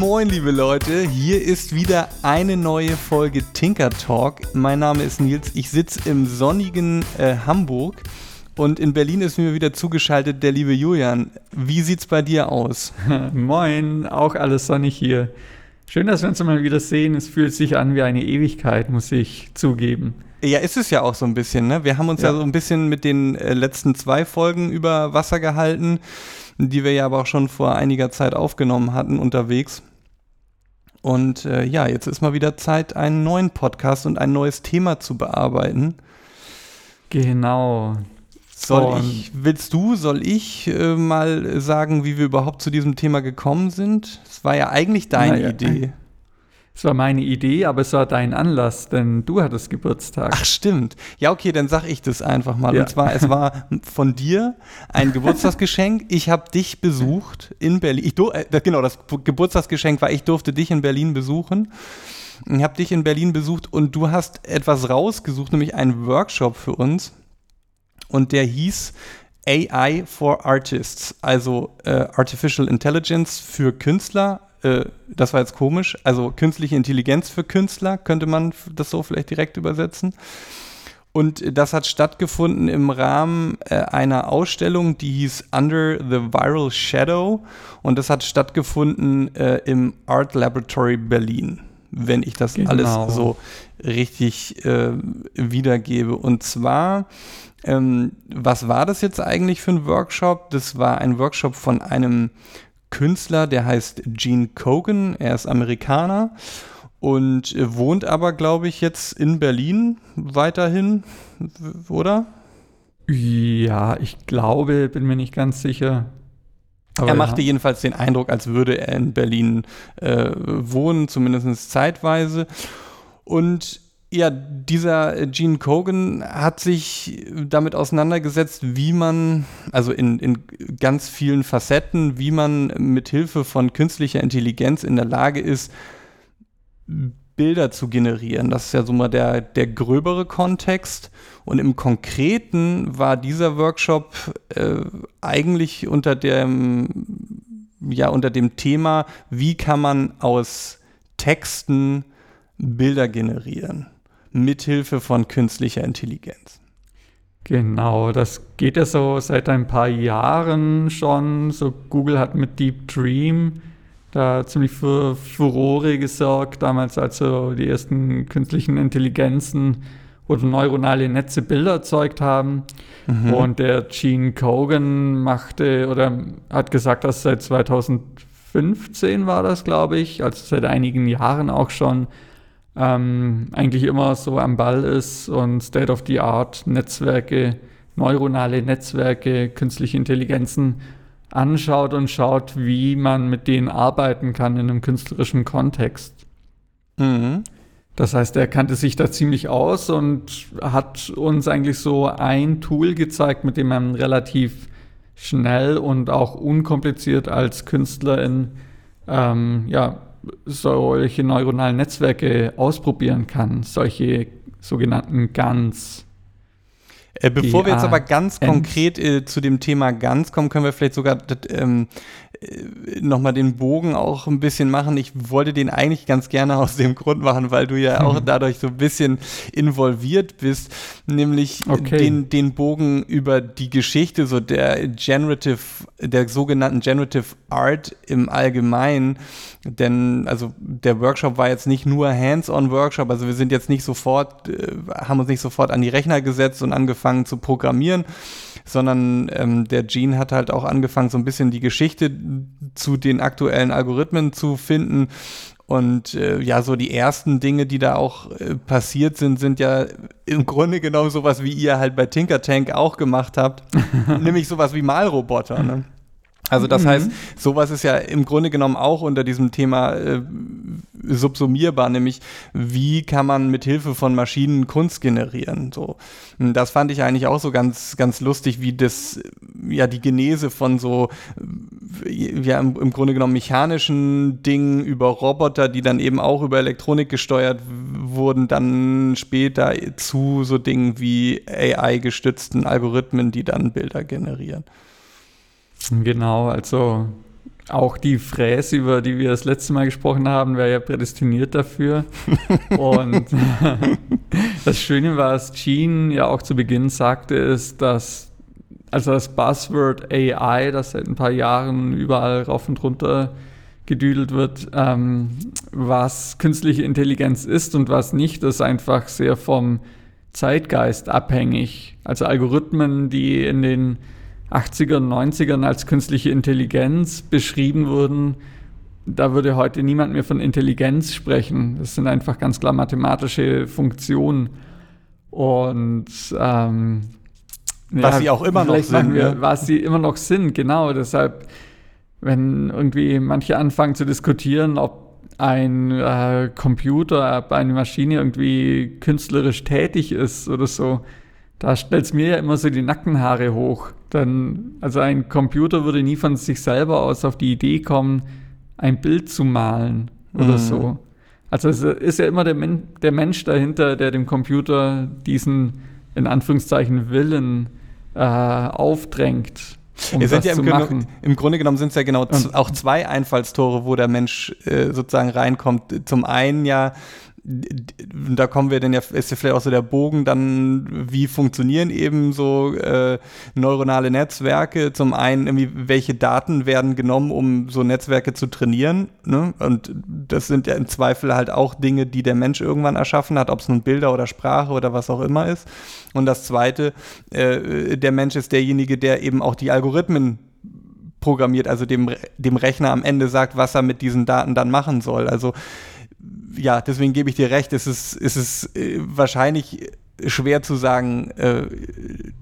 Moin, liebe Leute. Hier ist wieder eine neue Folge Tinker Talk. Mein Name ist Nils. Ich sitze im sonnigen äh, Hamburg und in Berlin ist mir wieder zugeschaltet der liebe Julian. Wie sieht's bei dir aus? moin, auch alles sonnig hier. Schön, dass wir uns mal wieder sehen. Es fühlt sich an wie eine Ewigkeit, muss ich zugeben. Ja, ist es ja auch so ein bisschen, ne? Wir haben uns ja, ja so ein bisschen mit den äh, letzten zwei Folgen über Wasser gehalten die wir ja aber auch schon vor einiger Zeit aufgenommen hatten unterwegs. Und äh, ja, jetzt ist mal wieder Zeit, einen neuen Podcast und ein neues Thema zu bearbeiten. Genau. Soll ich, willst du, soll ich äh, mal sagen, wie wir überhaupt zu diesem Thema gekommen sind? Es war ja eigentlich deine ja, Idee. Es war meine Idee, aber es war dein Anlass, denn du hattest Geburtstag. Ach, stimmt. Ja, okay, dann sag ich das einfach mal. Ja. Und zwar, es war von dir ein Geburtstagsgeschenk. Ich habe dich besucht in Berlin. Ich, äh, genau, das Geburtstagsgeschenk war, ich durfte dich in Berlin besuchen. Ich habe dich in Berlin besucht und du hast etwas rausgesucht, nämlich einen Workshop für uns. Und der hieß AI for Artists, also äh, Artificial Intelligence für Künstler äh, das war jetzt komisch, also künstliche Intelligenz für Künstler, könnte man das so vielleicht direkt übersetzen. Und das hat stattgefunden im Rahmen äh, einer Ausstellung, die hieß Under the Viral Shadow. Und das hat stattgefunden äh, im Art Laboratory Berlin, wenn ich das genau. alles so richtig äh, wiedergebe. Und zwar, ähm, was war das jetzt eigentlich für ein Workshop? Das war ein Workshop von einem Künstler, der heißt Gene Kogan. Er ist Amerikaner und wohnt aber, glaube ich, jetzt in Berlin weiterhin, oder? Ja, ich glaube, bin mir nicht ganz sicher. Aber er machte ja. jedenfalls den Eindruck, als würde er in Berlin äh, wohnen, zumindest zeitweise. Und ja, dieser Gene Kogan hat sich damit auseinandergesetzt, wie man, also in, in ganz vielen Facetten, wie man mit Hilfe von künstlicher Intelligenz in der Lage ist, Bilder zu generieren. Das ist ja so mal der, der gröbere Kontext. Und im Konkreten war dieser Workshop äh, eigentlich unter dem, ja, unter dem Thema, wie kann man aus Texten Bilder generieren mithilfe von künstlicher Intelligenz. Genau, das geht ja so seit ein paar Jahren schon. So Google hat mit Deep Dream da ziemlich für Furore gesorgt, damals als so die ersten künstlichen Intelligenzen oder neuronale Netze Bilder erzeugt haben. Mhm. Und der Gene Kogan machte oder hat gesagt, dass seit 2015 war das, glaube ich, also seit einigen Jahren auch schon ähm, eigentlich immer so am Ball ist und State-of-the-Art Netzwerke, neuronale Netzwerke, künstliche Intelligenzen anschaut und schaut, wie man mit denen arbeiten kann in einem künstlerischen Kontext. Mhm. Das heißt, er kannte sich da ziemlich aus und hat uns eigentlich so ein Tool gezeigt, mit dem man relativ schnell und auch unkompliziert als Künstlerin ähm, ja, solche neuronalen Netzwerke ausprobieren kann, solche sogenannten GANs. Äh, bevor wir jetzt aber ganz konkret äh, zu dem Thema GANs kommen, können wir vielleicht sogar ähm, äh, nochmal den Bogen auch ein bisschen machen. Ich wollte den eigentlich ganz gerne aus dem Grund machen, weil du ja auch mhm. dadurch so ein bisschen involviert bist, nämlich okay. den, den Bogen über die Geschichte so der Generative, der sogenannten Generative Art im Allgemeinen. Denn also der Workshop war jetzt nicht nur Hands-on-Workshop, also wir sind jetzt nicht sofort, äh, haben uns nicht sofort an die Rechner gesetzt und angefangen zu programmieren, sondern ähm, der Gene hat halt auch angefangen, so ein bisschen die Geschichte zu den aktuellen Algorithmen zu finden. Und äh, ja, so die ersten Dinge, die da auch äh, passiert sind, sind ja im Grunde genommen sowas, wie ihr halt bei Tinker Tank auch gemacht habt, nämlich sowas wie Malroboter. Ne? Also das mhm. heißt, sowas ist ja im Grunde genommen auch unter diesem Thema äh, subsumierbar, nämlich wie kann man mit Hilfe von Maschinen Kunst generieren. So, das fand ich eigentlich auch so ganz ganz lustig, wie das ja die Genese von so ja im, im Grunde genommen mechanischen Dingen über Roboter, die dann eben auch über Elektronik gesteuert wurden, dann später zu so Dingen wie AI gestützten Algorithmen, die dann Bilder generieren. Genau, also auch die Fräse, über die wir das letzte Mal gesprochen haben, wäre ja prädestiniert dafür. Und das Schöne, was Gene ja auch zu Beginn sagte, ist, dass also das Buzzword AI, das seit ein paar Jahren überall rauf und runter gedüdelt wird, ähm, was künstliche Intelligenz ist und was nicht, ist einfach sehr vom Zeitgeist abhängig. Also Algorithmen, die in den 80ern, 90ern als künstliche Intelligenz beschrieben wurden, da würde heute niemand mehr von Intelligenz sprechen. Das sind einfach ganz klar mathematische Funktionen. Und ähm, was ja, sie auch immer noch sind. Wir, ja. Was sie immer noch sind, genau. Deshalb, wenn irgendwie manche anfangen zu diskutieren, ob ein äh, Computer, ob eine Maschine irgendwie künstlerisch tätig ist oder so, da stellt es mir ja immer so die Nackenhaare hoch. Dann, also ein Computer würde nie von sich selber aus auf die Idee kommen, ein Bild zu malen oder mhm. so. Also es ist ja immer der, Men der, Mensch dahinter, der dem Computer diesen, in Anführungszeichen, Willen äh, aufdrängt. Um sind ja im, Grunde, im Grunde genommen sind es ja genau auch zwei Einfallstore, wo der Mensch äh, sozusagen reinkommt. Zum einen ja da kommen wir dann ja, ist ja vielleicht auch so der Bogen dann, wie funktionieren eben so äh, neuronale Netzwerke. Zum einen, irgendwie, welche Daten werden genommen, um so Netzwerke zu trainieren. Ne? Und das sind ja im Zweifel halt auch Dinge, die der Mensch irgendwann erschaffen hat, ob es nun Bilder oder Sprache oder was auch immer ist. Und das Zweite, äh, der Mensch ist derjenige, der eben auch die Algorithmen programmiert, also dem, dem Rechner am Ende sagt, was er mit diesen Daten dann machen soll. Also ja, deswegen gebe ich dir recht, es ist, es ist äh, wahrscheinlich schwer zu sagen, äh,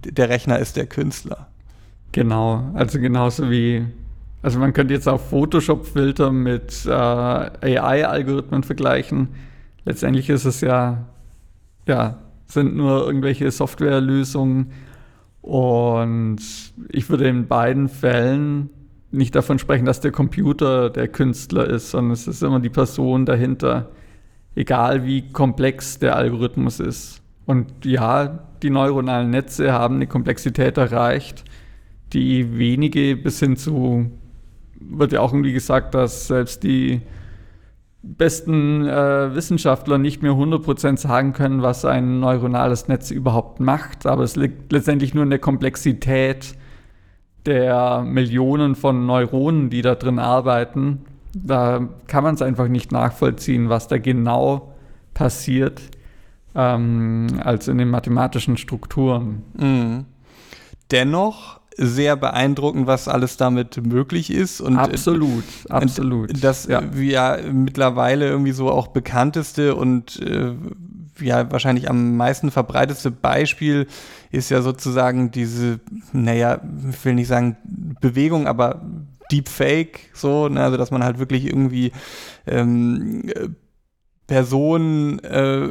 der Rechner ist der Künstler. Genau, also genauso wie, also man könnte jetzt auch Photoshop-Filter mit äh, AI-Algorithmen vergleichen. Letztendlich ist es ja, ja, sind nur irgendwelche Softwarelösungen. Und ich würde in beiden Fällen nicht davon sprechen, dass der Computer der Künstler ist, sondern es ist immer die Person dahinter, egal wie komplex der Algorithmus ist. Und ja, die neuronalen Netze haben eine Komplexität erreicht, die wenige bis hin zu, wird ja auch irgendwie gesagt, dass selbst die besten äh, Wissenschaftler nicht mehr 100% sagen können, was ein neuronales Netz überhaupt macht, aber es liegt letztendlich nur in der Komplexität der Millionen von Neuronen, die da drin arbeiten, da kann man es einfach nicht nachvollziehen, was da genau passiert, ähm, als in den mathematischen Strukturen. Mhm. Dennoch sehr beeindruckend, was alles damit möglich ist. Und absolut, absolut. Das ja. ja mittlerweile irgendwie so auch bekannteste und äh, ja wahrscheinlich am meisten verbreitetste Beispiel ist ja sozusagen diese, naja, ich will nicht sagen Bewegung, aber Deepfake, so, ne, also dass man halt wirklich irgendwie ähm, Personen äh,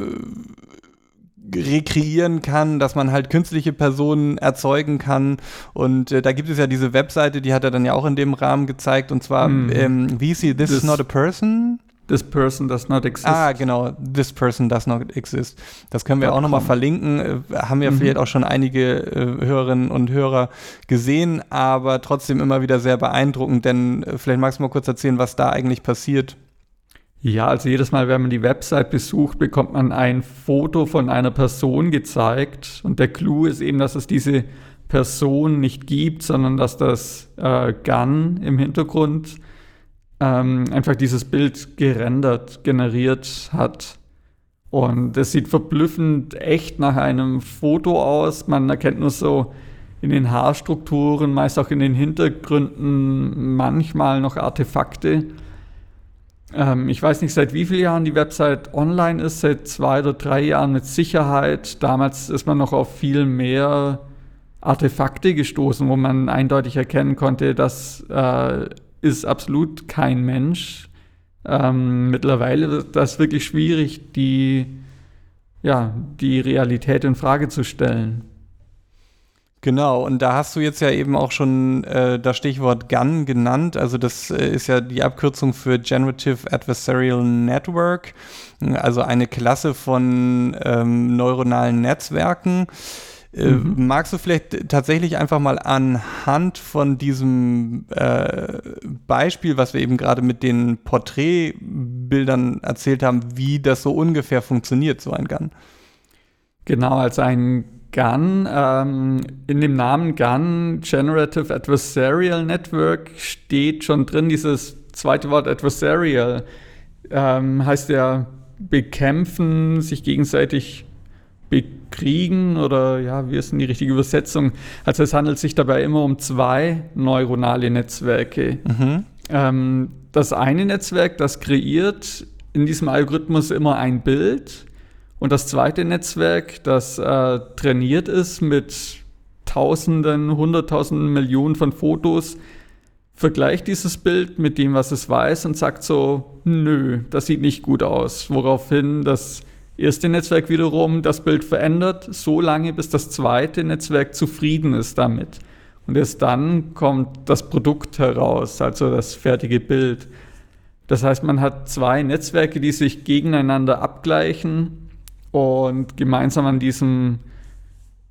rekreieren kann, dass man halt künstliche Personen erzeugen kann. Und äh, da gibt es ja diese Webseite, die hat er dann ja auch in dem Rahmen gezeigt, und zwar, mm. ähm, wie ist sie, This, This is not a person? This person does not exist. Ah, genau. This person does not exist. Das können wir auch nochmal verlinken. Äh, haben ja mhm. vielleicht auch schon einige äh, Hörerinnen und Hörer gesehen, aber trotzdem immer wieder sehr beeindruckend, denn äh, vielleicht magst du mal kurz erzählen, was da eigentlich passiert. Ja, also jedes Mal, wenn man die Website besucht, bekommt man ein Foto von einer Person gezeigt. Und der Clou ist eben, dass es diese Person nicht gibt, sondern dass das äh, Gun im Hintergrund ähm, einfach dieses Bild gerendert, generiert hat. Und es sieht verblüffend echt nach einem Foto aus. Man erkennt nur so in den Haarstrukturen, meist auch in den Hintergründen manchmal noch Artefakte. Ähm, ich weiß nicht, seit wie vielen Jahren die Website online ist, seit zwei oder drei Jahren mit Sicherheit. Damals ist man noch auf viel mehr Artefakte gestoßen, wo man eindeutig erkennen konnte, dass äh, ist absolut kein Mensch. Ähm, mittlerweile ist das wirklich schwierig, die, ja, die Realität in Frage zu stellen. Genau, und da hast du jetzt ja eben auch schon äh, das Stichwort GAN genannt. Also das äh, ist ja die Abkürzung für Generative Adversarial Network, also eine Klasse von ähm, neuronalen Netzwerken mhm. Magst du vielleicht tatsächlich einfach mal anhand von diesem äh, Beispiel, was wir eben gerade mit den Porträtbildern erzählt haben, wie das so ungefähr funktioniert, so ein Gun? Genau, als ein Gun, ähm, in dem Namen Gun Generative Adversarial Network steht schon drin dieses zweite Wort Adversarial. Ähm, heißt ja bekämpfen, sich gegenseitig bekriegen oder ja, wie ist denn die richtige Übersetzung? Also es handelt sich dabei immer um zwei neuronale Netzwerke. Mhm. Ähm, das eine Netzwerk, das kreiert in diesem Algorithmus immer ein Bild und das zweite Netzwerk, das äh, trainiert ist mit Tausenden, Hunderttausenden, Millionen von Fotos, vergleicht dieses Bild mit dem, was es weiß und sagt so, nö, das sieht nicht gut aus. Woraufhin das erste Netzwerk wiederum das Bild verändert, so lange, bis das zweite Netzwerk zufrieden ist damit. Und erst dann kommt das Produkt heraus, also das fertige Bild. Das heißt, man hat zwei Netzwerke, die sich gegeneinander abgleichen und gemeinsam an diesem,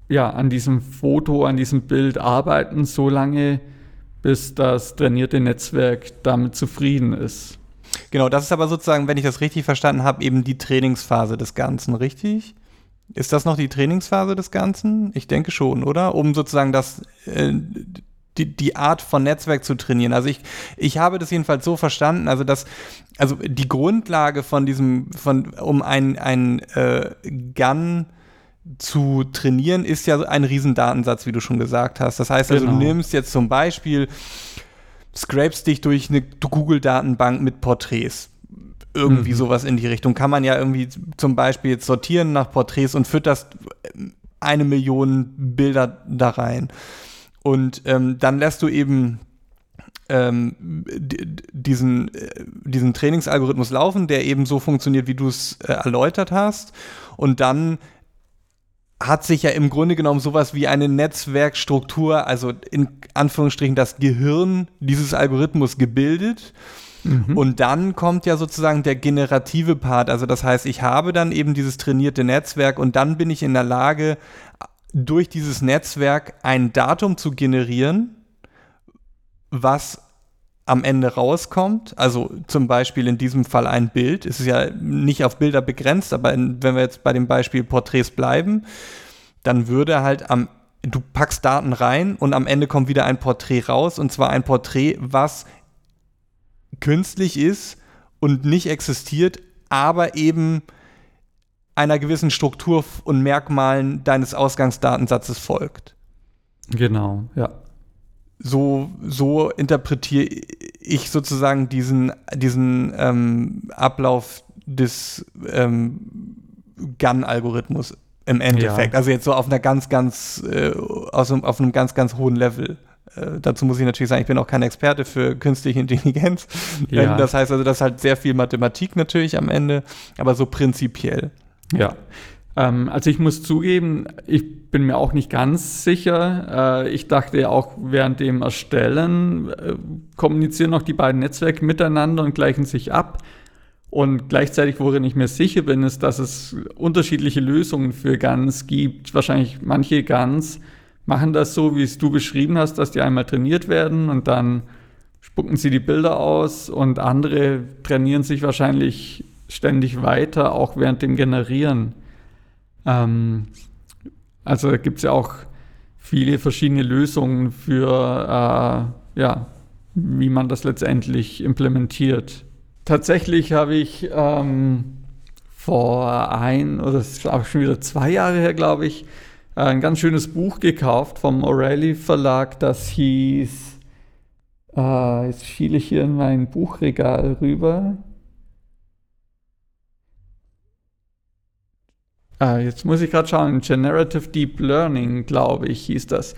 ja, an diesem Foto, an diesem Bild arbeiten, so lange, bis das trainierte Netzwerk damit zufrieden ist. Genau, das ist aber sozusagen, wenn ich das richtig verstanden habe, eben die Trainingsphase des Ganzen, richtig? Ist das noch die Trainingsphase des Ganzen? Ich denke schon, oder? Um sozusagen das, äh, die, die Art von Netzwerk zu trainieren. Also ich, ich habe das jedenfalls so verstanden, also dass, also die Grundlage von diesem, von, um ein, ein äh, Gun zu trainieren, ist ja ein Riesendatensatz, wie du schon gesagt hast. Das heißt also, genau. du nimmst jetzt zum Beispiel scrapest dich durch eine Google-Datenbank mit Porträts. Irgendwie mhm. sowas in die Richtung. Kann man ja irgendwie zum Beispiel jetzt sortieren nach Porträts und fütterst eine Million Bilder da rein. Und ähm, dann lässt du eben ähm, diesen, äh, diesen Trainingsalgorithmus laufen, der eben so funktioniert, wie du es äh, erläutert hast. Und dann hat sich ja im Grunde genommen sowas wie eine Netzwerkstruktur, also in Anführungsstrichen das Gehirn dieses Algorithmus gebildet. Mhm. Und dann kommt ja sozusagen der generative Part. Also das heißt, ich habe dann eben dieses trainierte Netzwerk und dann bin ich in der Lage, durch dieses Netzwerk ein Datum zu generieren, was am Ende rauskommt, also zum Beispiel in diesem Fall ein Bild, es ist ja nicht auf Bilder begrenzt, aber in, wenn wir jetzt bei dem Beispiel Porträts bleiben, dann würde halt am, du packst Daten rein und am Ende kommt wieder ein Porträt raus. Und zwar ein Porträt, was künstlich ist und nicht existiert, aber eben einer gewissen Struktur und Merkmalen deines Ausgangsdatensatzes folgt. Genau, ja so, so interpretiere ich sozusagen diesen, diesen ähm, Ablauf des ähm, GAN-Algorithmus im Endeffekt. Ja. Also jetzt so auf einer ganz, ganz, äh, aus, auf einem ganz, ganz hohen Level. Äh, dazu muss ich natürlich sagen, ich bin auch kein Experte für künstliche Intelligenz. Ja. Ähm, das heißt also, das ist halt sehr viel Mathematik natürlich am Ende, aber so prinzipiell. Ja. Ähm, also ich muss zugeben, ich bin mir auch nicht ganz sicher. Äh, ich dachte auch während dem Erstellen äh, kommunizieren noch die beiden Netzwerke miteinander und gleichen sich ab. Und gleichzeitig, worin ich mir sicher bin, ist, dass es unterschiedliche Lösungen für GANs gibt. Wahrscheinlich manche GANs machen das so, wie es du beschrieben hast, dass die einmal trainiert werden und dann spucken sie die Bilder aus und andere trainieren sich wahrscheinlich ständig weiter, auch während dem Generieren. Ähm, also gibt es ja auch viele verschiedene Lösungen für, äh, ja, wie man das letztendlich implementiert. Tatsächlich habe ich ähm, vor ein, oder das ist auch schon wieder zwei Jahre her, glaube ich, ein ganz schönes Buch gekauft vom O'Reilly Verlag, das hieß, äh, jetzt schiele ich hier in mein Buchregal rüber, äh, jetzt muss ich gerade schauen, Generative Deep Learning, glaube ich, hieß das.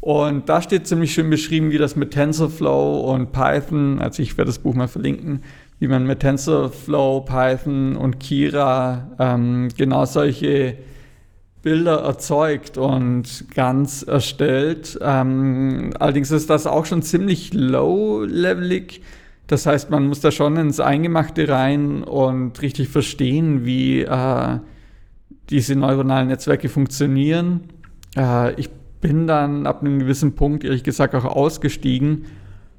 Und da steht ziemlich schön beschrieben, wie das mit TensorFlow und Python, also ich werde das Buch mal verlinken, wie man mit TensorFlow, Python und Kira ähm, genau solche Bilder erzeugt und ganz erstellt. Ähm, allerdings ist das auch schon ziemlich low-levelig. Das heißt, man muss da schon ins Eingemachte rein und richtig verstehen, wie äh, diese neuronalen Netzwerke funktionieren. äh, ich bin dann ab einem gewissen Punkt, ehrlich gesagt, auch ausgestiegen,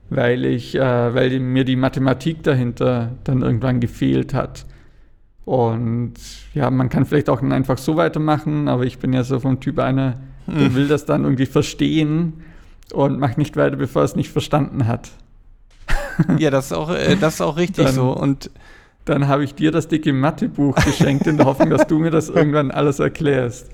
weil ich, äh, weil mir die Mathematik dahinter dann irgendwann gefehlt hat. Und ja, man kann vielleicht auch einfach so weitermachen, aber ich bin ja so vom Typ einer, der hm. will das dann irgendwie verstehen und macht nicht weiter, bevor er es nicht verstanden hat. Ja, das ist auch, äh, das ist auch richtig dann, so. Und dann habe ich dir das dicke Mathebuch geschenkt in der Hoffnung, dass du mir das irgendwann alles erklärst.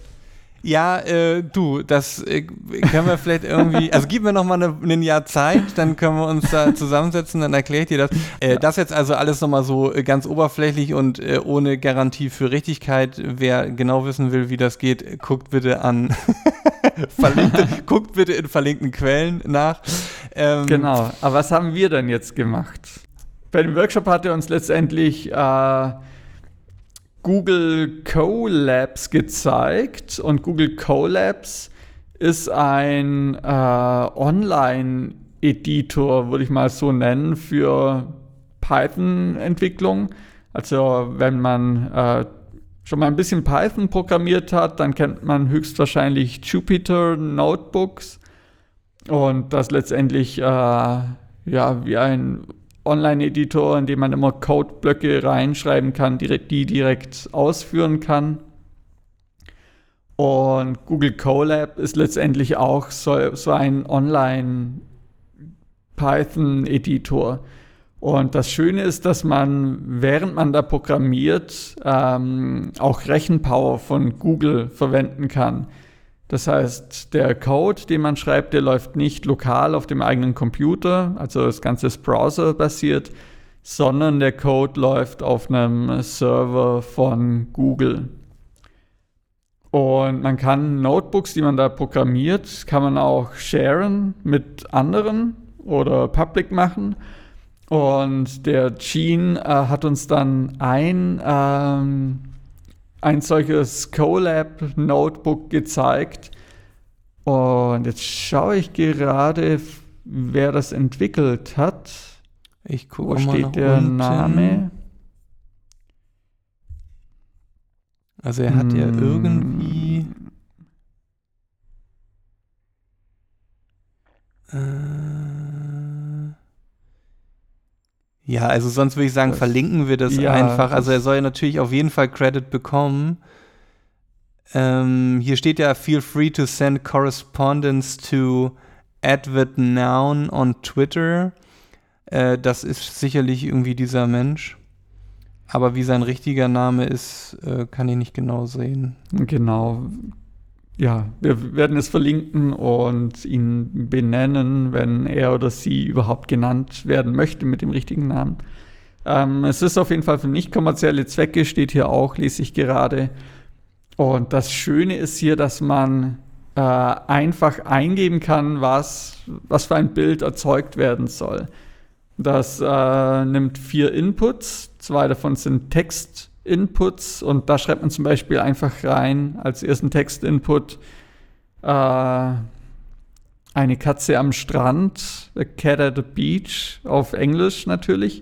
Ja, äh, du, das äh, können wir vielleicht irgendwie, also gib mir noch mal ein Jahr Zeit, dann können wir uns da zusammensetzen, dann erkläre ich dir das. Äh, das jetzt also alles nochmal so äh, ganz oberflächlich und äh, ohne Garantie für Richtigkeit. Wer genau wissen will, wie das geht, guckt bitte an, guckt bitte in verlinkten Quellen nach. Ähm, genau, aber was haben wir denn jetzt gemacht? Bei dem Workshop hat er uns letztendlich äh, Google Colabs gezeigt und Google Colabs ist ein äh, Online-Editor, würde ich mal so nennen, für Python-Entwicklung. Also wenn man äh, schon mal ein bisschen Python programmiert hat, dann kennt man höchstwahrscheinlich Jupyter Notebooks und das letztendlich äh, ja wie ein Online-Editor, in dem man immer Codeblöcke reinschreiben kann, die direkt ausführen kann. Und Google Colab ist letztendlich auch so, so ein Online-Python-Editor. Und das Schöne ist, dass man, während man da programmiert, ähm, auch Rechenpower von Google verwenden kann. Das heißt, der Code, den man schreibt, der läuft nicht lokal auf dem eigenen Computer, also das Ganze ist browserbasiert, sondern der Code läuft auf einem Server von Google. Und man kann Notebooks, die man da programmiert, kann man auch sharen mit anderen oder public machen. Und der Gene äh, hat uns dann ein ähm, ein solches Colab Notebook gezeigt. Und jetzt schaue ich gerade, wer das entwickelt hat. Ich gucke Wo steht der unten. Name? Also er hat hm. ja irgendwie. Äh, ja, also sonst würde ich sagen, verlinken wir das ja, einfach. Also er soll ja natürlich auf jeden Fall Credit bekommen. Ähm, hier steht ja, feel free to send correspondence to Edward Noun on Twitter. Äh, das ist sicherlich irgendwie dieser Mensch. Aber wie sein richtiger Name ist, äh, kann ich nicht genau sehen. Genau ja, wir werden es verlinken und ihn benennen, wenn er oder sie überhaupt genannt werden möchte mit dem richtigen Namen. Ähm, es ist auf jeden Fall für nicht kommerzielle Zwecke, steht hier auch, lese ich gerade. Und das Schöne ist hier, dass man äh, einfach eingeben kann, was, was für ein Bild erzeugt werden soll. Das äh, nimmt vier Inputs, zwei davon sind Text Inputs und da schreibt man zum Beispiel einfach rein als ersten Text-Input äh, eine Katze am Strand, a cat at the beach, auf Englisch natürlich.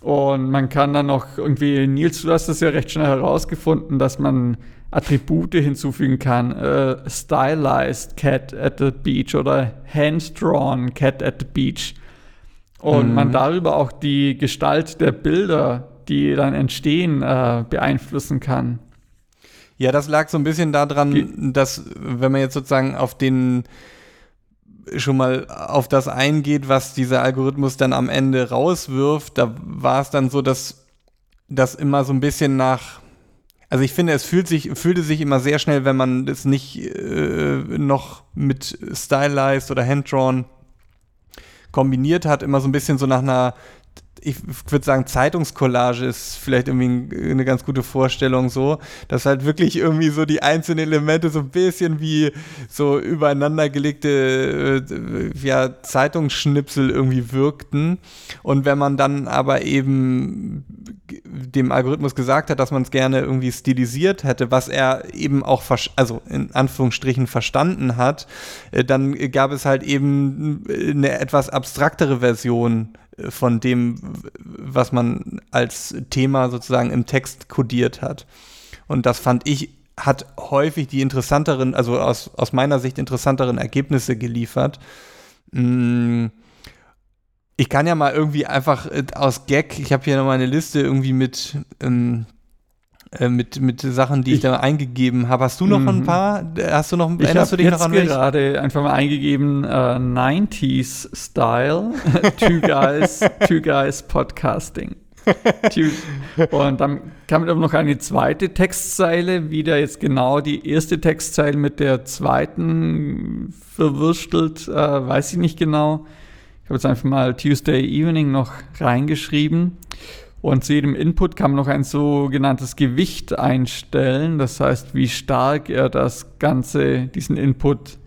Und man kann dann noch irgendwie, Nils, du hast das ja recht schnell herausgefunden, dass man Attribute hinzufügen kann. Uh, stylized cat at the beach oder hand-drawn cat at the beach. Und mhm. man darüber auch die Gestalt der Bilder die dann entstehen, äh, beeinflussen kann. Ja, das lag so ein bisschen daran, Ge dass wenn man jetzt sozusagen auf den schon mal auf das eingeht, was dieser Algorithmus dann am Ende rauswirft, da war es dann so, dass das immer so ein bisschen nach also ich finde, es fühlt sich, fühlte sich immer sehr schnell, wenn man es nicht äh, noch mit Stylized oder Handdrawn kombiniert hat, immer so ein bisschen so nach einer ich würde sagen, Zeitungscollage ist vielleicht irgendwie eine ganz gute Vorstellung so, dass halt wirklich irgendwie so die einzelnen Elemente so ein bisschen wie so übereinandergelegte äh, ja, Zeitungsschnipsel irgendwie wirkten. Und wenn man dann aber eben dem Algorithmus gesagt hat, dass man es gerne irgendwie stilisiert hätte, was er eben auch, also in Anführungsstrichen verstanden hat, äh, dann gab es halt eben eine etwas abstraktere Version von dem, was man als Thema sozusagen im Text kodiert hat. Und das fand ich hat häufig die interessanteren, also aus, aus meiner Sicht interessanteren Ergebnisse geliefert. Mm, ich kann ja mal irgendwie einfach äh, aus Gag, ich habe hier nochmal eine Liste irgendwie mit, ähm, äh, mit, mit Sachen, die ich, ich, da eingegeben habe. Hast du noch ein mhm. paar? Hast du noch, ich erinnerst du dich noch an Ich habe gerade einfach mal eingegeben, äh, 90s Style, Two Guys, Two Guys Podcasting. Und dann kam noch eine zweite Textzeile, wieder jetzt genau die erste Textzeile mit der zweiten verwurstelt, äh, weiß ich nicht genau. Ich habe jetzt einfach mal Tuesday Evening noch reingeschrieben. Und zu jedem Input kann man noch ein sogenanntes Gewicht einstellen. Das heißt, wie stark er das Ganze, diesen Input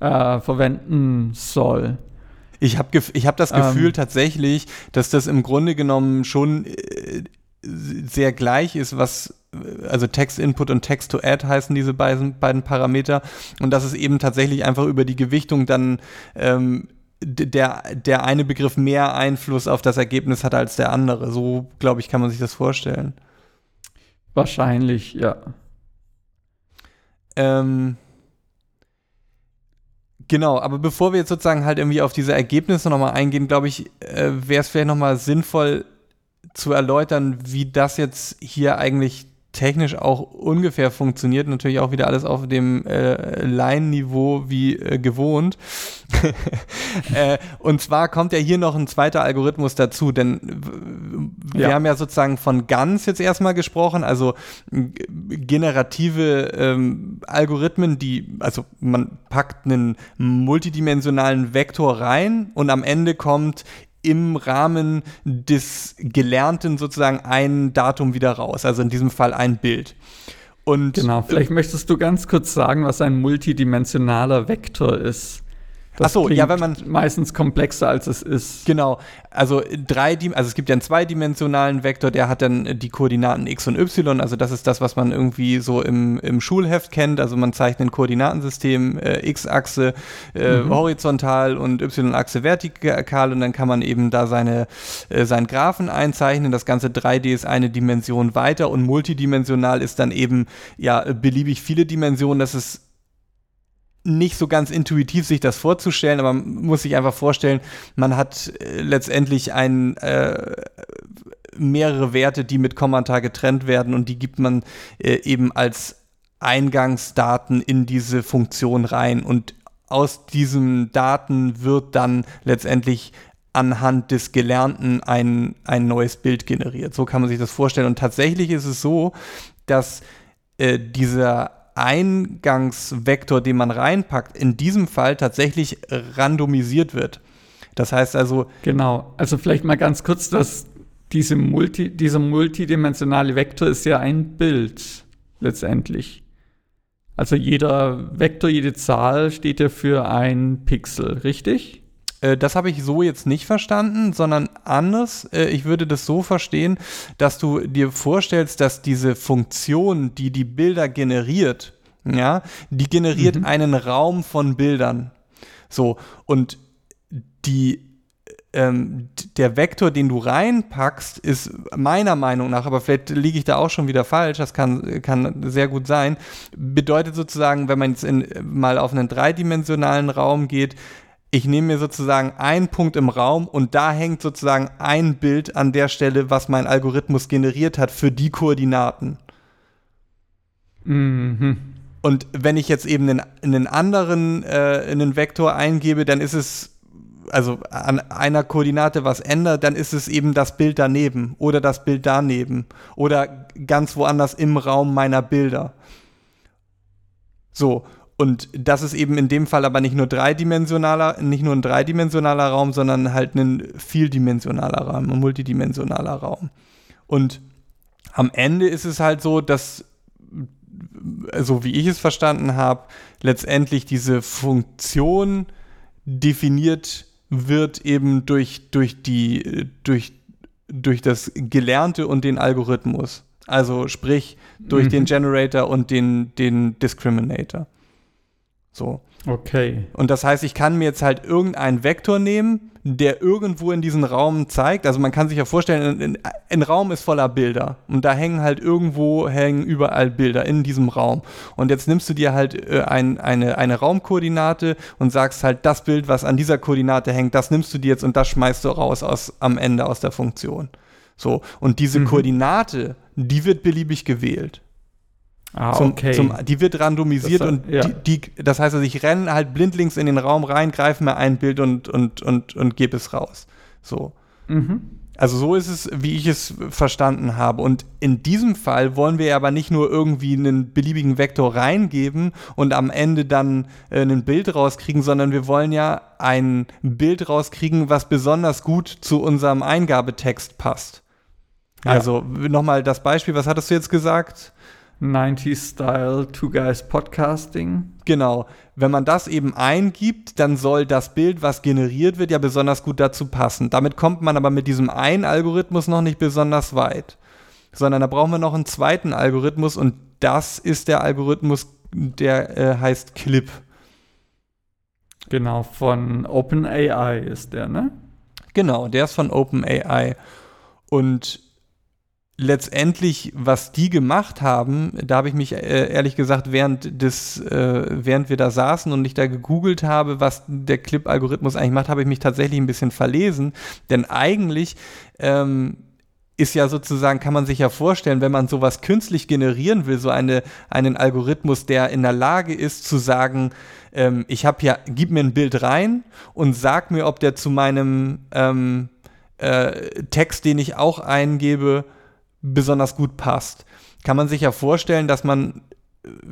äh, verwenden soll. Ich habe ich hab das. Gefühl ähm, tatsächlich, dass das im Grunde genommen schon äh, sehr gleich ist, was also Text-Input und Text-to-Add heißen diese beiden, beiden Parameter und dass es eben tatsächlich einfach über die Gewichtung dann ähm, der, der eine Begriff mehr Einfluss auf das Ergebnis hat als der andere. So, glaube ich, kann man sich das vorstellen. Wahrscheinlich, ja. Ähm, Genau, aber bevor wir jetzt sozusagen halt irgendwie auf diese Ergebnisse nochmal eingehen, glaube ich, äh, wäre es vielleicht nochmal sinnvoll zu erläutern, wie das jetzt hier eigentlich technisch auch ungefähr funktioniert. Natürlich auch wieder alles auf dem äh, Line-Niveau wie äh, gewohnt. äh, und zwar kommt ja hier noch ein zweiter Algorithmus dazu, denn wir ja. haben ja sozusagen von GANs jetzt erstmal gesprochen, also generative ähm, Algorithmen, die, also man packt einen multidimensionalen Vektor rein und am Ende kommt im Rahmen des Gelernten sozusagen ein Datum wieder raus, also in diesem Fall ein Bild. Und genau, vielleicht möchtest du ganz kurz sagen, was ein multidimensionaler Vektor ist. Das Ach so, ja, wenn man meistens komplexer als es ist. Genau. Also drei, also es gibt ja einen zweidimensionalen Vektor, der hat dann die Koordinaten x und y. Also das ist das, was man irgendwie so im, im Schulheft kennt. Also man zeichnet ein Koordinatensystem äh, x-Achse äh, mhm. horizontal und y-Achse vertikal und dann kann man eben da seine äh, seinen Graphen einzeichnen. Das ganze 3D ist eine Dimension weiter und multidimensional ist dann eben ja beliebig viele Dimensionen. Das ist nicht so ganz intuitiv sich das vorzustellen, aber man muss sich einfach vorstellen, man hat äh, letztendlich ein, äh, mehrere Werte, die mit Kommata getrennt werden und die gibt man äh, eben als Eingangsdaten in diese Funktion rein und aus diesen Daten wird dann letztendlich anhand des Gelernten ein, ein neues Bild generiert. So kann man sich das vorstellen. Und tatsächlich ist es so, dass äh, dieser Eingangsvektor, den man reinpackt, in diesem Fall tatsächlich randomisiert wird. Das heißt also. Genau, also vielleicht mal ganz kurz, dass diese Multi, dieser multidimensionale Vektor ist ja ein Bild letztendlich. Also jeder Vektor, jede Zahl steht ja für ein Pixel, richtig? Äh, das habe ich so jetzt nicht verstanden, sondern anders. Äh, ich würde das so verstehen, dass du dir vorstellst, dass diese Funktion, die die Bilder generiert, ja, die generiert mhm. einen Raum von Bildern. So, und die ähm, der Vektor, den du reinpackst, ist meiner Meinung nach, aber vielleicht liege ich da auch schon wieder falsch, das kann, kann sehr gut sein, bedeutet sozusagen, wenn man jetzt in, mal auf einen dreidimensionalen Raum geht, ich nehme mir sozusagen einen Punkt im Raum und da hängt sozusagen ein Bild an der Stelle, was mein Algorithmus generiert hat für die Koordinaten. Mhm. Und wenn ich jetzt eben einen, einen anderen äh, einen Vektor eingebe, dann ist es also an einer Koordinate was ändert, dann ist es eben das Bild daneben oder das Bild daneben oder ganz woanders im Raum meiner Bilder. So, und das ist eben in dem Fall aber nicht nur dreidimensionaler, nicht nur ein dreidimensionaler Raum, sondern halt ein vieldimensionaler Raum, ein multidimensionaler Raum. Und am Ende ist es halt so, dass, so wie ich es verstanden habe, letztendlich diese Funktion definiert wird eben durch, durch die, durch, durch das Gelernte und den Algorithmus. Also sprich durch mhm. den Generator und den, den Discriminator. So. Okay. Und das heißt, ich kann mir jetzt halt irgendeinen Vektor nehmen, der irgendwo in diesen Raum zeigt. Also man kann sich ja vorstellen, ein, Raum ist voller Bilder und da hängen halt irgendwo, hängen überall Bilder in diesem Raum. Und jetzt nimmst du dir halt äh, ein, eine, eine Raumkoordinate und sagst halt, das Bild, was an dieser Koordinate hängt, das nimmst du dir jetzt und das schmeißt du raus aus, am Ende aus der Funktion. So, und diese mhm. Koordinate, die wird beliebig gewählt. Ah, zum, okay. Zum, die wird randomisiert das, und ja. die, die, das heißt, also ich renne halt blindlings in den Raum rein, greife mir ein Bild und, und, und, und gebe es raus. So. Mhm. Also so ist es, wie ich es verstanden habe. Und in diesem Fall wollen wir aber nicht nur irgendwie einen beliebigen Vektor reingeben und am Ende dann äh, ein Bild rauskriegen, sondern wir wollen ja ein Bild rauskriegen, was besonders gut zu unserem Eingabetext passt. Ja. Also nochmal das Beispiel, was hattest du jetzt gesagt? 90s Style Two Guys Podcasting. Genau. Wenn man das eben eingibt, dann soll das Bild, was generiert wird, ja besonders gut dazu passen. Damit kommt man aber mit diesem einen Algorithmus noch nicht besonders weit. Sondern da brauchen wir noch einen zweiten Algorithmus und das ist der Algorithmus, der äh, heißt Clip. Genau, von OpenAI ist der, ne? Genau, der ist von OpenAI. Und letztendlich, was die gemacht haben, da habe ich mich äh, ehrlich gesagt, während des, äh, während wir da saßen und ich da gegoogelt habe, was der Clip-Algorithmus eigentlich macht, habe ich mich tatsächlich ein bisschen verlesen. Denn eigentlich ähm, ist ja sozusagen, kann man sich ja vorstellen, wenn man sowas künstlich generieren will, so eine, einen Algorithmus, der in der Lage ist zu sagen, ähm, ich habe ja, gib mir ein Bild rein und sag mir, ob der zu meinem ähm, äh, Text, den ich auch eingebe, besonders gut passt. Kann man sich ja vorstellen, dass man,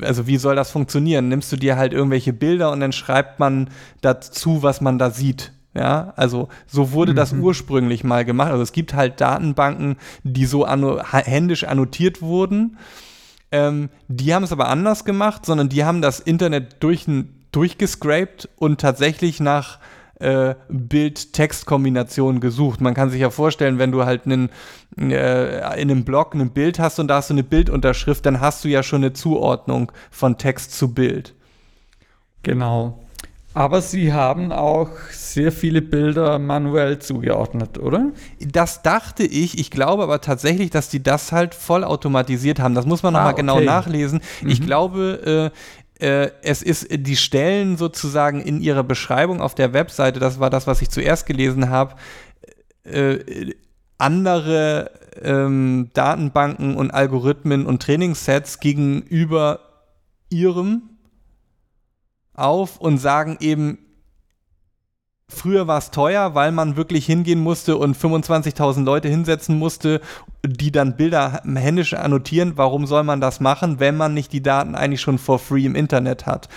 also wie soll das funktionieren? Nimmst du dir halt irgendwelche Bilder und dann schreibt man dazu, was man da sieht. Ja, also so wurde mhm. das ursprünglich mal gemacht. Also es gibt halt Datenbanken, die so anno händisch annotiert wurden. Ähm, die haben es aber anders gemacht, sondern die haben das Internet durch, durchgescraped und tatsächlich nach äh, Bild-Text-Kombination gesucht. Man kann sich ja vorstellen, wenn du halt einen, äh, in einem Blog ein Bild hast und da hast du eine Bildunterschrift, dann hast du ja schon eine Zuordnung von Text zu Bild. Genau. Aber Sie haben auch sehr viele Bilder manuell zugeordnet, oder? Das dachte ich. Ich glaube aber tatsächlich, dass die das halt vollautomatisiert haben. Das muss man nochmal ah, genau okay. genau nachlesen. Mhm. Ich glaube, äh, äh, es ist die Stellen sozusagen in ihrer Beschreibung auf der Webseite, das war das, was ich zuerst gelesen habe, äh, andere ähm, Datenbanken und Algorithmen und Trainingssets gegenüber ihrem auf und sagen eben, Früher war es teuer, weil man wirklich hingehen musste und 25.000 Leute hinsetzen musste, die dann Bilder händisch annotieren. Warum soll man das machen, wenn man nicht die Daten eigentlich schon for free im Internet hat?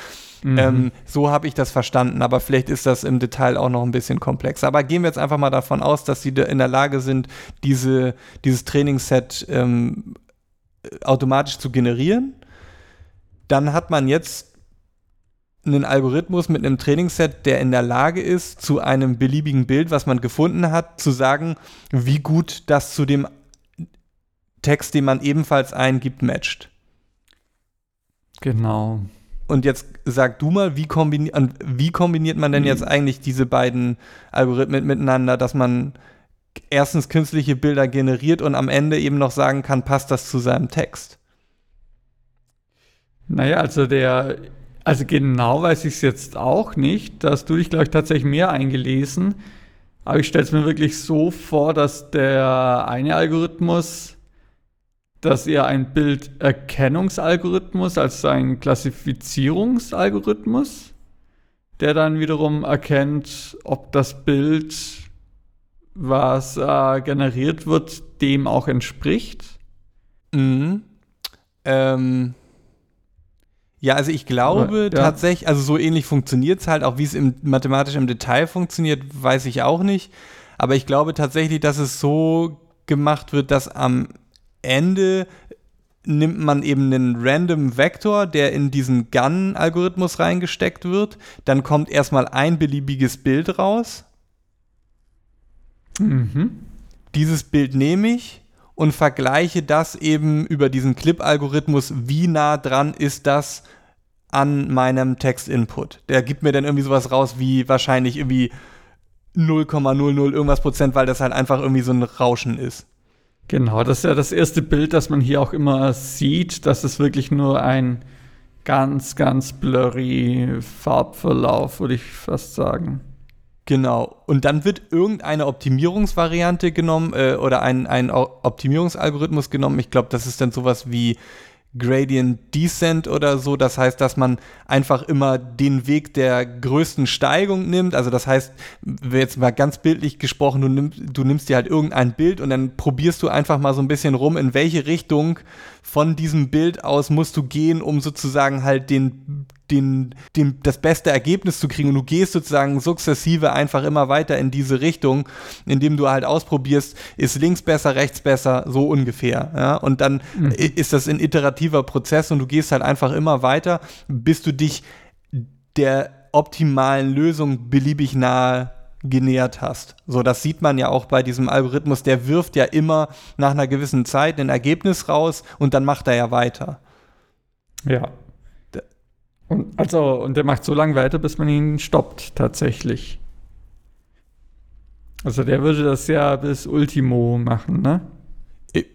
Mhm. Ähm, so habe ich das verstanden, aber vielleicht ist das im Detail auch noch ein bisschen komplexer. Aber gehen wir jetzt einfach mal davon aus, dass sie in der Lage sind, diese, dieses Trainingsset ähm, automatisch zu generieren. Dann hat man jetzt einen Algorithmus mit einem Trainingsset, der in der Lage ist, zu einem beliebigen Bild, was man gefunden hat, zu sagen, wie gut das zu dem Text, den man ebenfalls eingibt, matcht. Genau. Und jetzt sag du mal, wie, kombini wie kombiniert man denn mhm. jetzt eigentlich diese beiden Algorithmen miteinander, dass man erstens künstliche Bilder generiert und am Ende eben noch sagen kann, passt das zu seinem Text? Naja, also der also genau weiß ich es jetzt auch nicht. Da hast du dich, glaube ich, tatsächlich mehr eingelesen. Aber ich stelle es mir wirklich so vor, dass der eine Algorithmus, dass er ein Bilderkennungsalgorithmus, also ein Klassifizierungsalgorithmus, der dann wiederum erkennt, ob das Bild, was äh, generiert wird, dem auch entspricht. Mhm. Ähm, ja, also ich glaube ja. tatsächlich, also so ähnlich funktioniert es halt, auch wie es im, mathematisch im Detail funktioniert, weiß ich auch nicht. Aber ich glaube tatsächlich, dass es so gemacht wird, dass am Ende nimmt man eben einen random Vektor, der in diesen Gun-Algorithmus reingesteckt wird. Dann kommt erstmal ein beliebiges Bild raus. Mhm. Dieses Bild nehme ich und vergleiche das eben über diesen Clip-Algorithmus, wie nah dran ist das an meinem Text-Input. Der gibt mir dann irgendwie sowas raus wie wahrscheinlich irgendwie 0,00 irgendwas Prozent, weil das halt einfach irgendwie so ein Rauschen ist. Genau, das ist ja das erste Bild, das man hier auch immer sieht, dass es wirklich nur ein ganz, ganz blurry Farbverlauf, würde ich fast sagen. Genau. Und dann wird irgendeine Optimierungsvariante genommen äh, oder ein, ein Optimierungsalgorithmus genommen. Ich glaube, das ist dann sowas wie Gradient Descent oder so. Das heißt, dass man einfach immer den Weg der größten Steigung nimmt. Also das heißt, jetzt mal ganz bildlich gesprochen, du nimmst, du nimmst dir halt irgendein Bild und dann probierst du einfach mal so ein bisschen rum, in welche Richtung von diesem Bild aus musst du gehen, um sozusagen halt den den, den, das beste Ergebnis zu kriegen und du gehst sozusagen sukzessive einfach immer weiter in diese Richtung, indem du halt ausprobierst, ist links besser, rechts besser, so ungefähr. Ja? Und dann mhm. ist das ein iterativer Prozess und du gehst halt einfach immer weiter, bis du dich der optimalen Lösung beliebig nahe genähert hast. So, das sieht man ja auch bei diesem Algorithmus, der wirft ja immer nach einer gewissen Zeit ein Ergebnis raus und dann macht er ja weiter. Ja, und, also, und der macht so lange weiter, bis man ihn stoppt, tatsächlich. Also der würde das ja bis Ultimo machen, ne?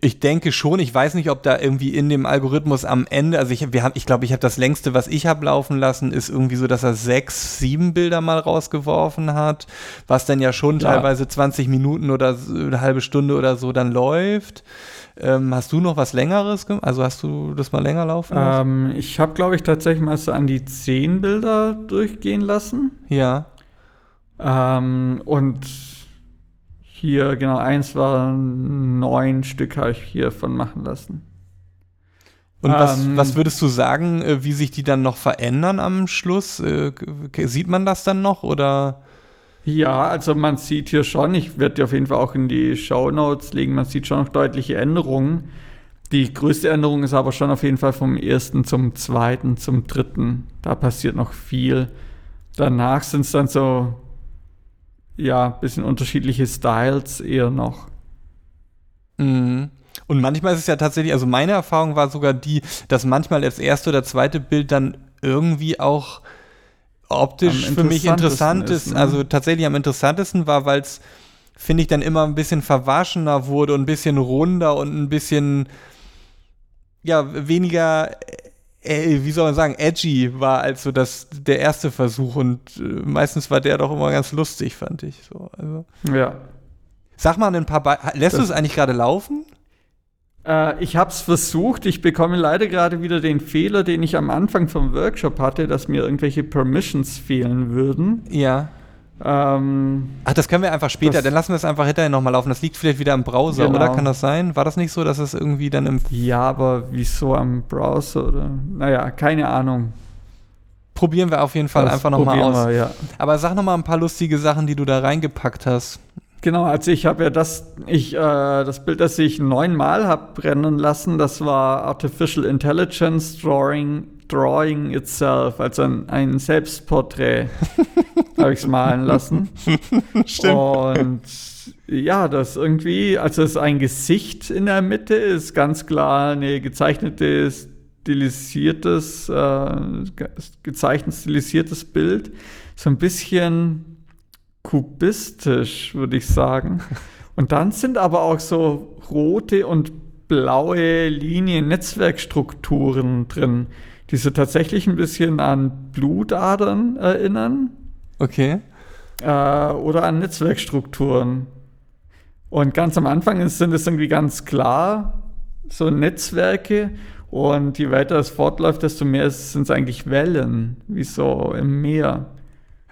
Ich denke schon, ich weiß nicht, ob da irgendwie in dem Algorithmus am Ende, also ich, wir haben, ich glaube, ich habe das längste, was ich habe laufen lassen, ist irgendwie so, dass er sechs, sieben Bilder mal rausgeworfen hat, was dann ja schon ja. teilweise 20 Minuten oder eine halbe Stunde oder so dann läuft. Ähm, hast du noch was Längeres gemacht? Also hast du das mal länger laufen lassen? Ähm, ich habe, glaube ich, tatsächlich mal so an die zehn Bilder durchgehen lassen. Ja. Ähm, und hier, genau, eins war neun Stück habe ich hiervon machen lassen. Und was, ähm, was würdest du sagen, äh, wie sich die dann noch verändern am Schluss? Äh, sieht man das dann noch oder? Ja, also man sieht hier schon, ich werde die auf jeden Fall auch in die Show Notes legen, man sieht schon noch deutliche Änderungen. Die größte Änderung ist aber schon auf jeden Fall vom ersten zum zweiten zum dritten. Da passiert noch viel. Danach sind es dann so, ja, ein bisschen unterschiedliche Styles eher noch. Mhm. Und manchmal ist es ja tatsächlich, also meine Erfahrung war sogar die, dass manchmal das erste oder zweite Bild dann irgendwie auch optisch für mich interessant ist. Ne? Also tatsächlich am interessantesten war, weil es, finde ich, dann immer ein bisschen verwaschener wurde und ein bisschen runder und ein bisschen, ja, weniger, äh, wie soll man sagen, edgy war als so das, der erste Versuch. Und äh, meistens war der doch immer ganz lustig, fand ich. So, also. Ja. Sag mal ein paar, Be lässt du es eigentlich gerade laufen? Äh, ich habe es versucht. Ich bekomme leider gerade wieder den Fehler, den ich am Anfang vom Workshop hatte, dass mir irgendwelche Permissions fehlen würden. Ja. Ähm, Ach, das können wir einfach später, das, dann lassen wir es einfach hinterher nochmal laufen. Das liegt vielleicht wieder im Browser, genau. oder? Kann das sein? War das nicht so, dass es irgendwie dann im. Ja, aber wieso am Browser oder? Naja, keine Ahnung. Probieren wir auf jeden Fall das einfach nochmal aus. Wir, ja. Aber sag nochmal ein paar lustige Sachen, die du da reingepackt hast. Genau, also ich habe ja das, ich, äh, das Bild, das ich neunmal habe brennen lassen, das war Artificial Intelligence Drawing, Drawing Itself, also ein, ein Selbstporträt habe ich es malen lassen. Stimmt. Und ja, das irgendwie, also es ist ein Gesicht in der Mitte, ist ganz klar eine gezeichnete, stilisiertes, äh, gezeichnet stilisiertes Bild. So ein bisschen kubistisch, würde ich sagen. Und dann sind aber auch so rote und blaue Linien, Netzwerkstrukturen drin, die so tatsächlich ein bisschen an Blutadern erinnern. Okay. Äh, oder an Netzwerkstrukturen. Und ganz am Anfang sind es irgendwie ganz klar so Netzwerke und je weiter es fortläuft, desto mehr sind es eigentlich Wellen, wie so im Meer.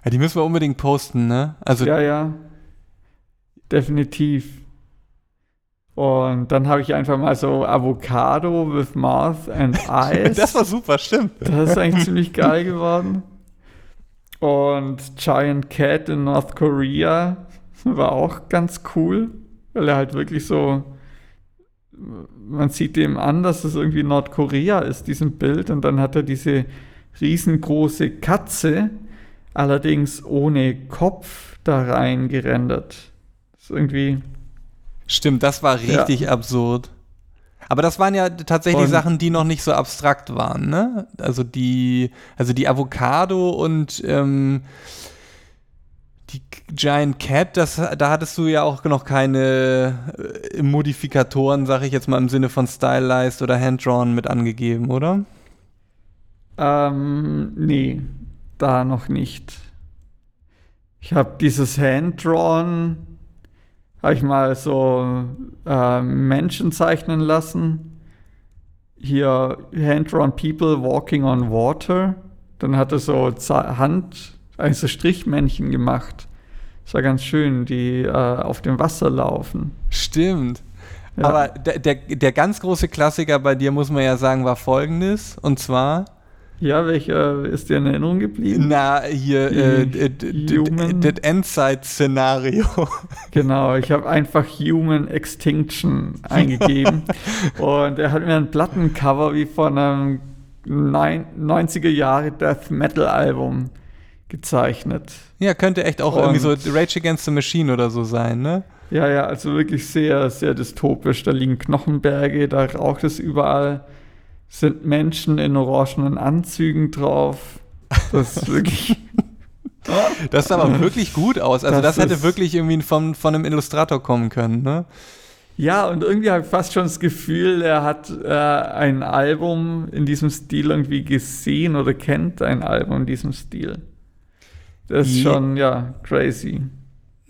Ja, die müssen wir unbedingt posten, ne? Also ja, ja. Definitiv. Und dann habe ich einfach mal so Avocado with Mouth and Eyes. das war super, stimmt. Das ist eigentlich ziemlich geil geworden. Und Giant Cat in North Korea war auch ganz cool, weil er halt wirklich so, man sieht dem an, dass es irgendwie Nordkorea ist, diesem Bild. Und dann hat er diese riesengroße Katze, allerdings ohne Kopf da rein gerendert. Das ist irgendwie. Stimmt, das war richtig ja. absurd. Aber das waren ja tatsächlich und Sachen, die noch nicht so abstrakt waren, ne? Also die, also die Avocado und ähm, die Giant Cat, das, da hattest du ja auch noch keine äh, Modifikatoren, sag ich jetzt mal im Sinne von Stylized oder Hand-Drawn mit angegeben, oder? Ähm, nee, da noch nicht. Ich habe dieses Hand-Drawn, habe ich mal so äh, Menschen zeichnen lassen. Hier Hand-Drawn People Walking on Water. Dann hat er so Hand, also Strichmännchen gemacht. Das war ganz schön, die äh, auf dem Wasser laufen. Stimmt. Ja. Aber der, der, der ganz große Klassiker bei dir, muss man ja sagen, war folgendes. Und zwar ja, welcher ist dir in Erinnerung geblieben? Na, hier, äh, das Endzeit-Szenario. Genau, ich habe einfach Human Extinction eingegeben und er hat mir ein Plattencover wie von einem 90er Jahre Death Metal Album gezeichnet. Ja, könnte echt auch und irgendwie so Rage Against the Machine oder so sein, ne? Ja, ja, also wirklich sehr, sehr dystopisch. Da liegen Knochenberge, da raucht es überall sind Menschen in orangenen Anzügen drauf. Das ist wirklich. das sah aber wirklich gut aus. Also, das, das hätte wirklich irgendwie von, von einem Illustrator kommen können, ne? Ja, und irgendwie habe ich fast schon das Gefühl, er hat äh, ein Album in diesem Stil irgendwie gesehen oder kennt ein Album in diesem Stil. Das ist schon, ja, crazy.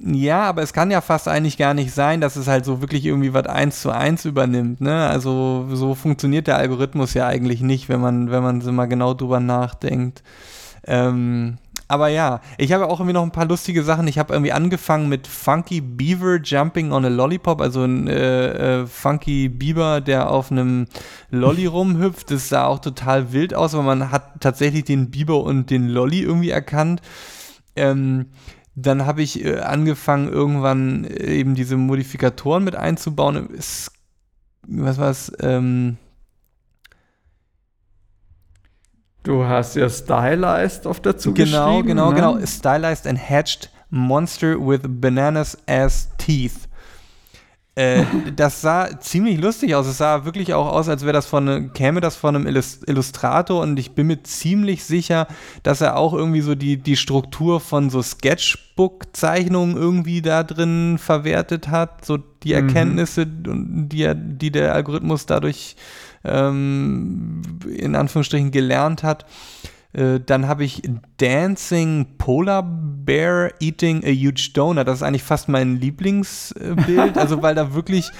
Ja, aber es kann ja fast eigentlich gar nicht sein, dass es halt so wirklich irgendwie was eins zu eins übernimmt, ne? Also so funktioniert der Algorithmus ja eigentlich nicht, wenn man, wenn man so mal genau drüber nachdenkt. Ähm, aber ja, ich habe auch irgendwie noch ein paar lustige Sachen. Ich habe irgendwie angefangen mit Funky Beaver Jumping on a Lollipop, also ein äh, äh, Funky Beaver, der auf einem Lolly rumhüpft. Das sah auch total wild aus, aber man hat tatsächlich den Biber und den Lolly irgendwie erkannt. Ähm, dann habe ich äh, angefangen, irgendwann äh, eben diese Modifikatoren mit einzubauen. Es, was war es? Ähm, du hast ja Stylized auf dazu genau. Genau, genau, genau. Stylized and Hatched Monster with Bananas as Teeth. Äh, das sah ziemlich lustig aus. Es sah wirklich auch aus, als wäre das von ne, käme das von einem Illustrator und ich bin mir ziemlich sicher, dass er auch irgendwie so die, die Struktur von so Sketchbook-Zeichnungen irgendwie da drin verwertet hat, so die mhm. Erkenntnisse, mhm. die, die der Algorithmus dadurch ähm, in Anführungsstrichen gelernt hat. Äh, dann habe ich Dancing Polar Bear Eating a Huge Donut. Das ist eigentlich fast mein Lieblingsbild. also, weil da wirklich,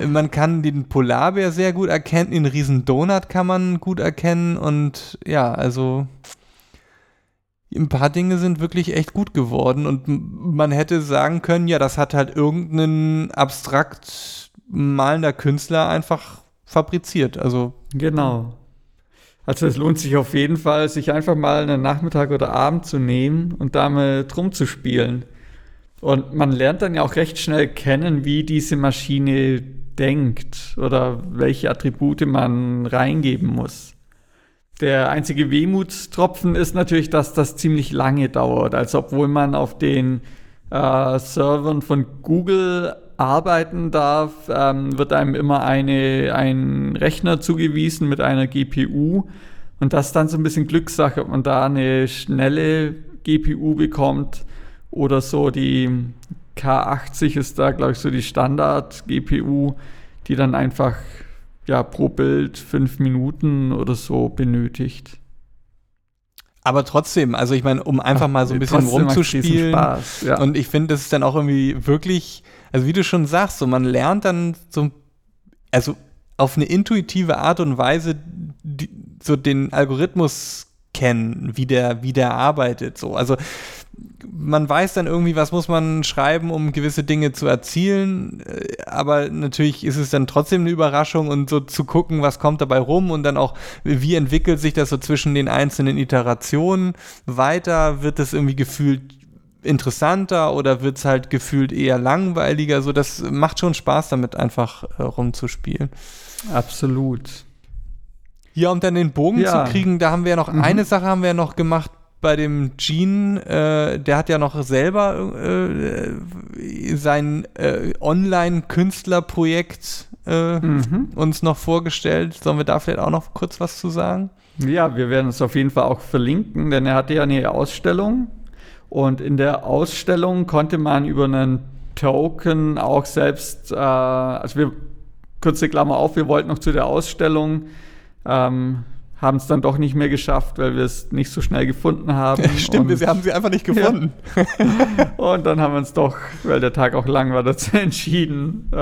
äh, man kann den Polarbär sehr gut erkennen, den riesen Donut kann man gut erkennen. Und ja, also ein paar Dinge sind wirklich echt gut geworden. Und man hätte sagen können, ja, das hat halt irgendein abstrakt malender Künstler einfach fabriziert. Also. Genau. Also es lohnt sich auf jeden Fall, sich einfach mal einen Nachmittag oder Abend zu nehmen und damit rumzuspielen. Und man lernt dann ja auch recht schnell kennen, wie diese Maschine denkt oder welche Attribute man reingeben muss. Der einzige Wehmutstropfen ist natürlich, dass das ziemlich lange dauert. Also obwohl man auf den äh, Servern von Google arbeiten darf, ähm, wird einem immer eine, ein Rechner zugewiesen mit einer GPU. Und das ist dann so ein bisschen Glückssache, ob man da eine schnelle GPU bekommt oder so. Die K80 ist da, glaube ich, so die Standard-GPU, die dann einfach ja, pro Bild fünf Minuten oder so benötigt. Aber trotzdem, also ich meine, um einfach Ach, mal so ein bisschen rumzuspielen. Spaß, ja. Und ich finde, das ist dann auch irgendwie wirklich also wie du schon sagst, so man lernt dann so, also auf eine intuitive Art und Weise die, so den Algorithmus kennen, wie der, wie der arbeitet. So. Also man weiß dann irgendwie, was muss man schreiben, um gewisse Dinge zu erzielen. Äh, aber natürlich ist es dann trotzdem eine Überraschung und so zu gucken, was kommt dabei rum und dann auch, wie entwickelt sich das so zwischen den einzelnen Iterationen weiter? Wird es irgendwie gefühlt interessanter oder wird es halt gefühlt eher langweiliger? So, das macht schon Spaß, damit einfach äh, rumzuspielen. Absolut. Ja, um dann den Bogen ja. zu kriegen, da haben wir ja noch mhm. eine Sache haben wir ja noch gemacht bei dem Gene, äh, der hat ja noch selber äh, sein äh, Online-Künstlerprojekt äh, mhm. uns noch vorgestellt. Sollen wir da vielleicht auch noch kurz was zu sagen? Ja, wir werden es auf jeden Fall auch verlinken, denn er hatte ja eine Ausstellung und in der Ausstellung konnte man über einen Token auch selbst, äh, also wir, kurze Klammer auf, wir wollten noch zu der Ausstellung, ähm, haben es dann doch nicht mehr geschafft, weil wir es nicht so schnell gefunden haben. Stimmt, und, wir haben sie einfach nicht gefunden. Ja. und dann haben wir uns doch, weil der Tag auch lang war, dazu entschieden, äh,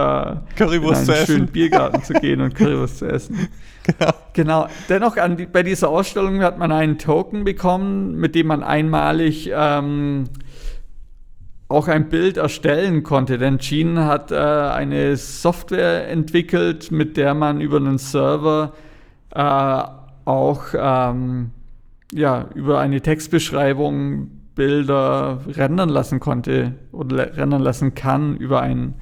Currywurst in einen schönen Biergarten zu gehen und Currywurst zu essen. Genau. genau. Dennoch, die, bei dieser Ausstellung hat man einen Token bekommen, mit dem man einmalig ähm, auch ein Bild erstellen konnte. Denn Gene hat äh, eine Software entwickelt, mit der man über einen Server äh, auch ähm, ja, über eine Textbeschreibung Bilder rendern lassen konnte oder rendern lassen kann über einen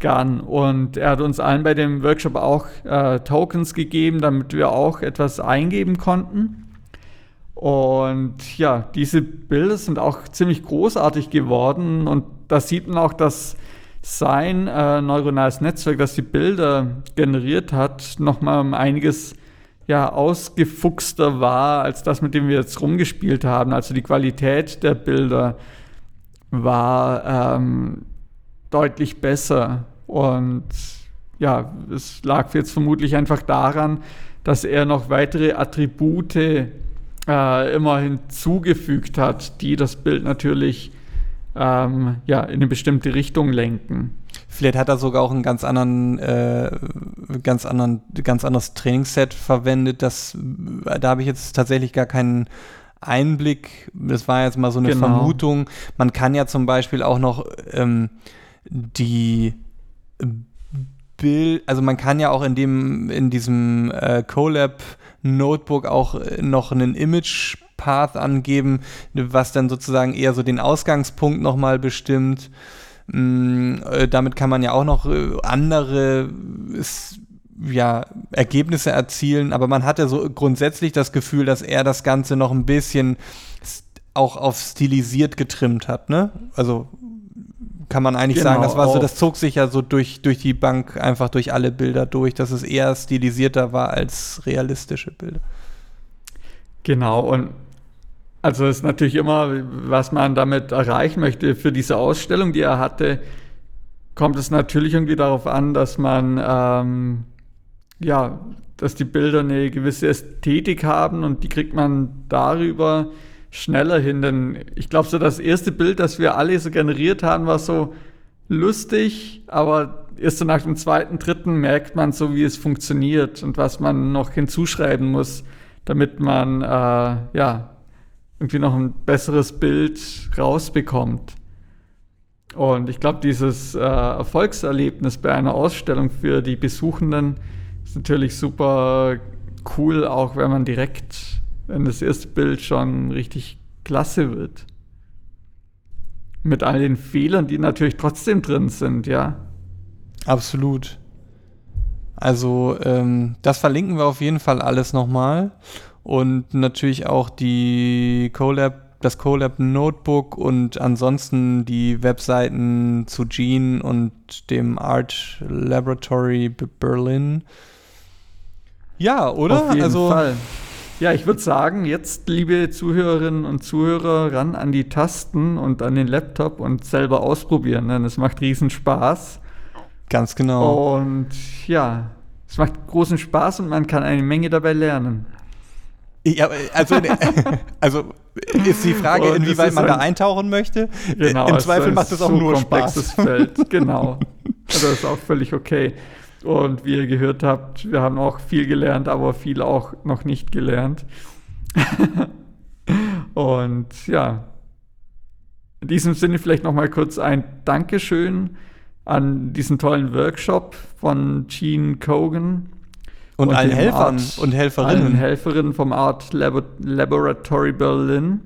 Gun. Und er hat uns allen bei dem Workshop auch äh, Tokens gegeben, damit wir auch etwas eingeben konnten. Und ja, diese Bilder sind auch ziemlich großartig geworden und da sieht man auch, dass sein äh, neuronales Netzwerk, das die Bilder generiert hat, nochmal um einiges ja, ausgefuchster war als das, mit dem wir jetzt rumgespielt haben. Also die Qualität der Bilder war ähm, deutlich besser. Und ja, es lag jetzt vermutlich einfach daran, dass er noch weitere Attribute äh, immer hinzugefügt hat, die das Bild natürlich ähm, ja, in eine bestimmte Richtung lenken. Vielleicht hat er sogar auch einen ganz anderen, äh, ganz anderen, ganz anderes Trainingsset verwendet. Das, da habe ich jetzt tatsächlich gar keinen Einblick. Das war jetzt mal so eine genau. Vermutung. Man kann ja zum Beispiel auch noch ähm, die Bild, also man kann ja auch in dem, in diesem äh, Colab Notebook auch noch einen Image Path angeben, was dann sozusagen eher so den Ausgangspunkt nochmal bestimmt. Mm, äh, damit kann man ja auch noch äh, andere ja, Ergebnisse erzielen, aber man hat ja so grundsätzlich das Gefühl, dass er das Ganze noch ein bisschen auch auf stilisiert getrimmt hat, ne? Also kann man eigentlich genau, sagen, das war so, das zog sich ja so durch, durch die Bank einfach durch alle Bilder durch, dass es eher stilisierter war als realistische Bilder. Genau, und also ist natürlich immer, was man damit erreichen möchte. Für diese Ausstellung, die er hatte, kommt es natürlich irgendwie darauf an, dass man, ähm, ja, dass die Bilder eine gewisse Ästhetik haben und die kriegt man darüber schneller hin. Denn ich glaube, so das erste Bild, das wir alle so generiert haben, war so lustig, aber erst so nach dem zweiten, dritten merkt man so, wie es funktioniert und was man noch hinzuschreiben muss, damit man, äh, ja, irgendwie noch ein besseres Bild rausbekommt. Und ich glaube, dieses äh, Erfolgserlebnis bei einer Ausstellung für die Besuchenden ist natürlich super cool, auch wenn man direkt, wenn das erste Bild schon richtig klasse wird. Mit all den Fehlern, die natürlich trotzdem drin sind, ja. Absolut. Also, ähm, das verlinken wir auf jeden Fall alles nochmal und natürlich auch die Colab, das Colab Notebook und ansonsten die Webseiten zu Gene und dem Art Laboratory Berlin. Ja, oder? Auf jeden also, Fall. Ja, ich würde sagen, jetzt, liebe Zuhörerinnen und Zuhörer, ran an die Tasten und an den Laptop und selber ausprobieren, denn es macht riesen Spaß. Ganz genau. Und ja, es macht großen Spaß und man kann eine Menge dabei lernen. Ja, also, also ist die Frage, und inwieweit man da eintauchen möchte. Genau, Im Zweifel macht es auch nur Spaß. Feld. Genau. Also das ist auch völlig okay. Und wie ihr gehört habt, wir haben auch viel gelernt, aber viel auch noch nicht gelernt. und ja, in diesem Sinne vielleicht noch mal kurz ein Dankeschön an diesen tollen Workshop von Gene Kogan und, und allen Helfern Art, und Helferinnen. Allen Helferinnen vom Art Labo Laboratory Berlin.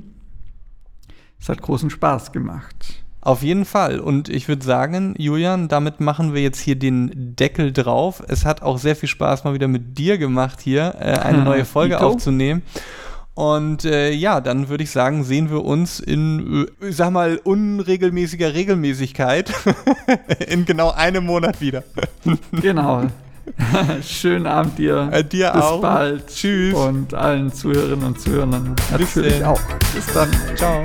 Es hat großen Spaß gemacht. Auf jeden Fall. Und ich würde sagen, Julian, damit machen wir jetzt hier den Deckel drauf. Es hat auch sehr viel Spaß mal wieder mit dir gemacht, hier äh, eine neue Folge aufzunehmen. Und äh, ja, dann würde ich sagen, sehen wir uns in, äh, ich sag mal, unregelmäßiger Regelmäßigkeit in genau einem Monat wieder. genau Schönen Abend dir. Äh, dir Bis auch. bald. Tschüss. Und allen Zuhörerinnen und Zuhörern natürlich auch. Bis dann. Ciao.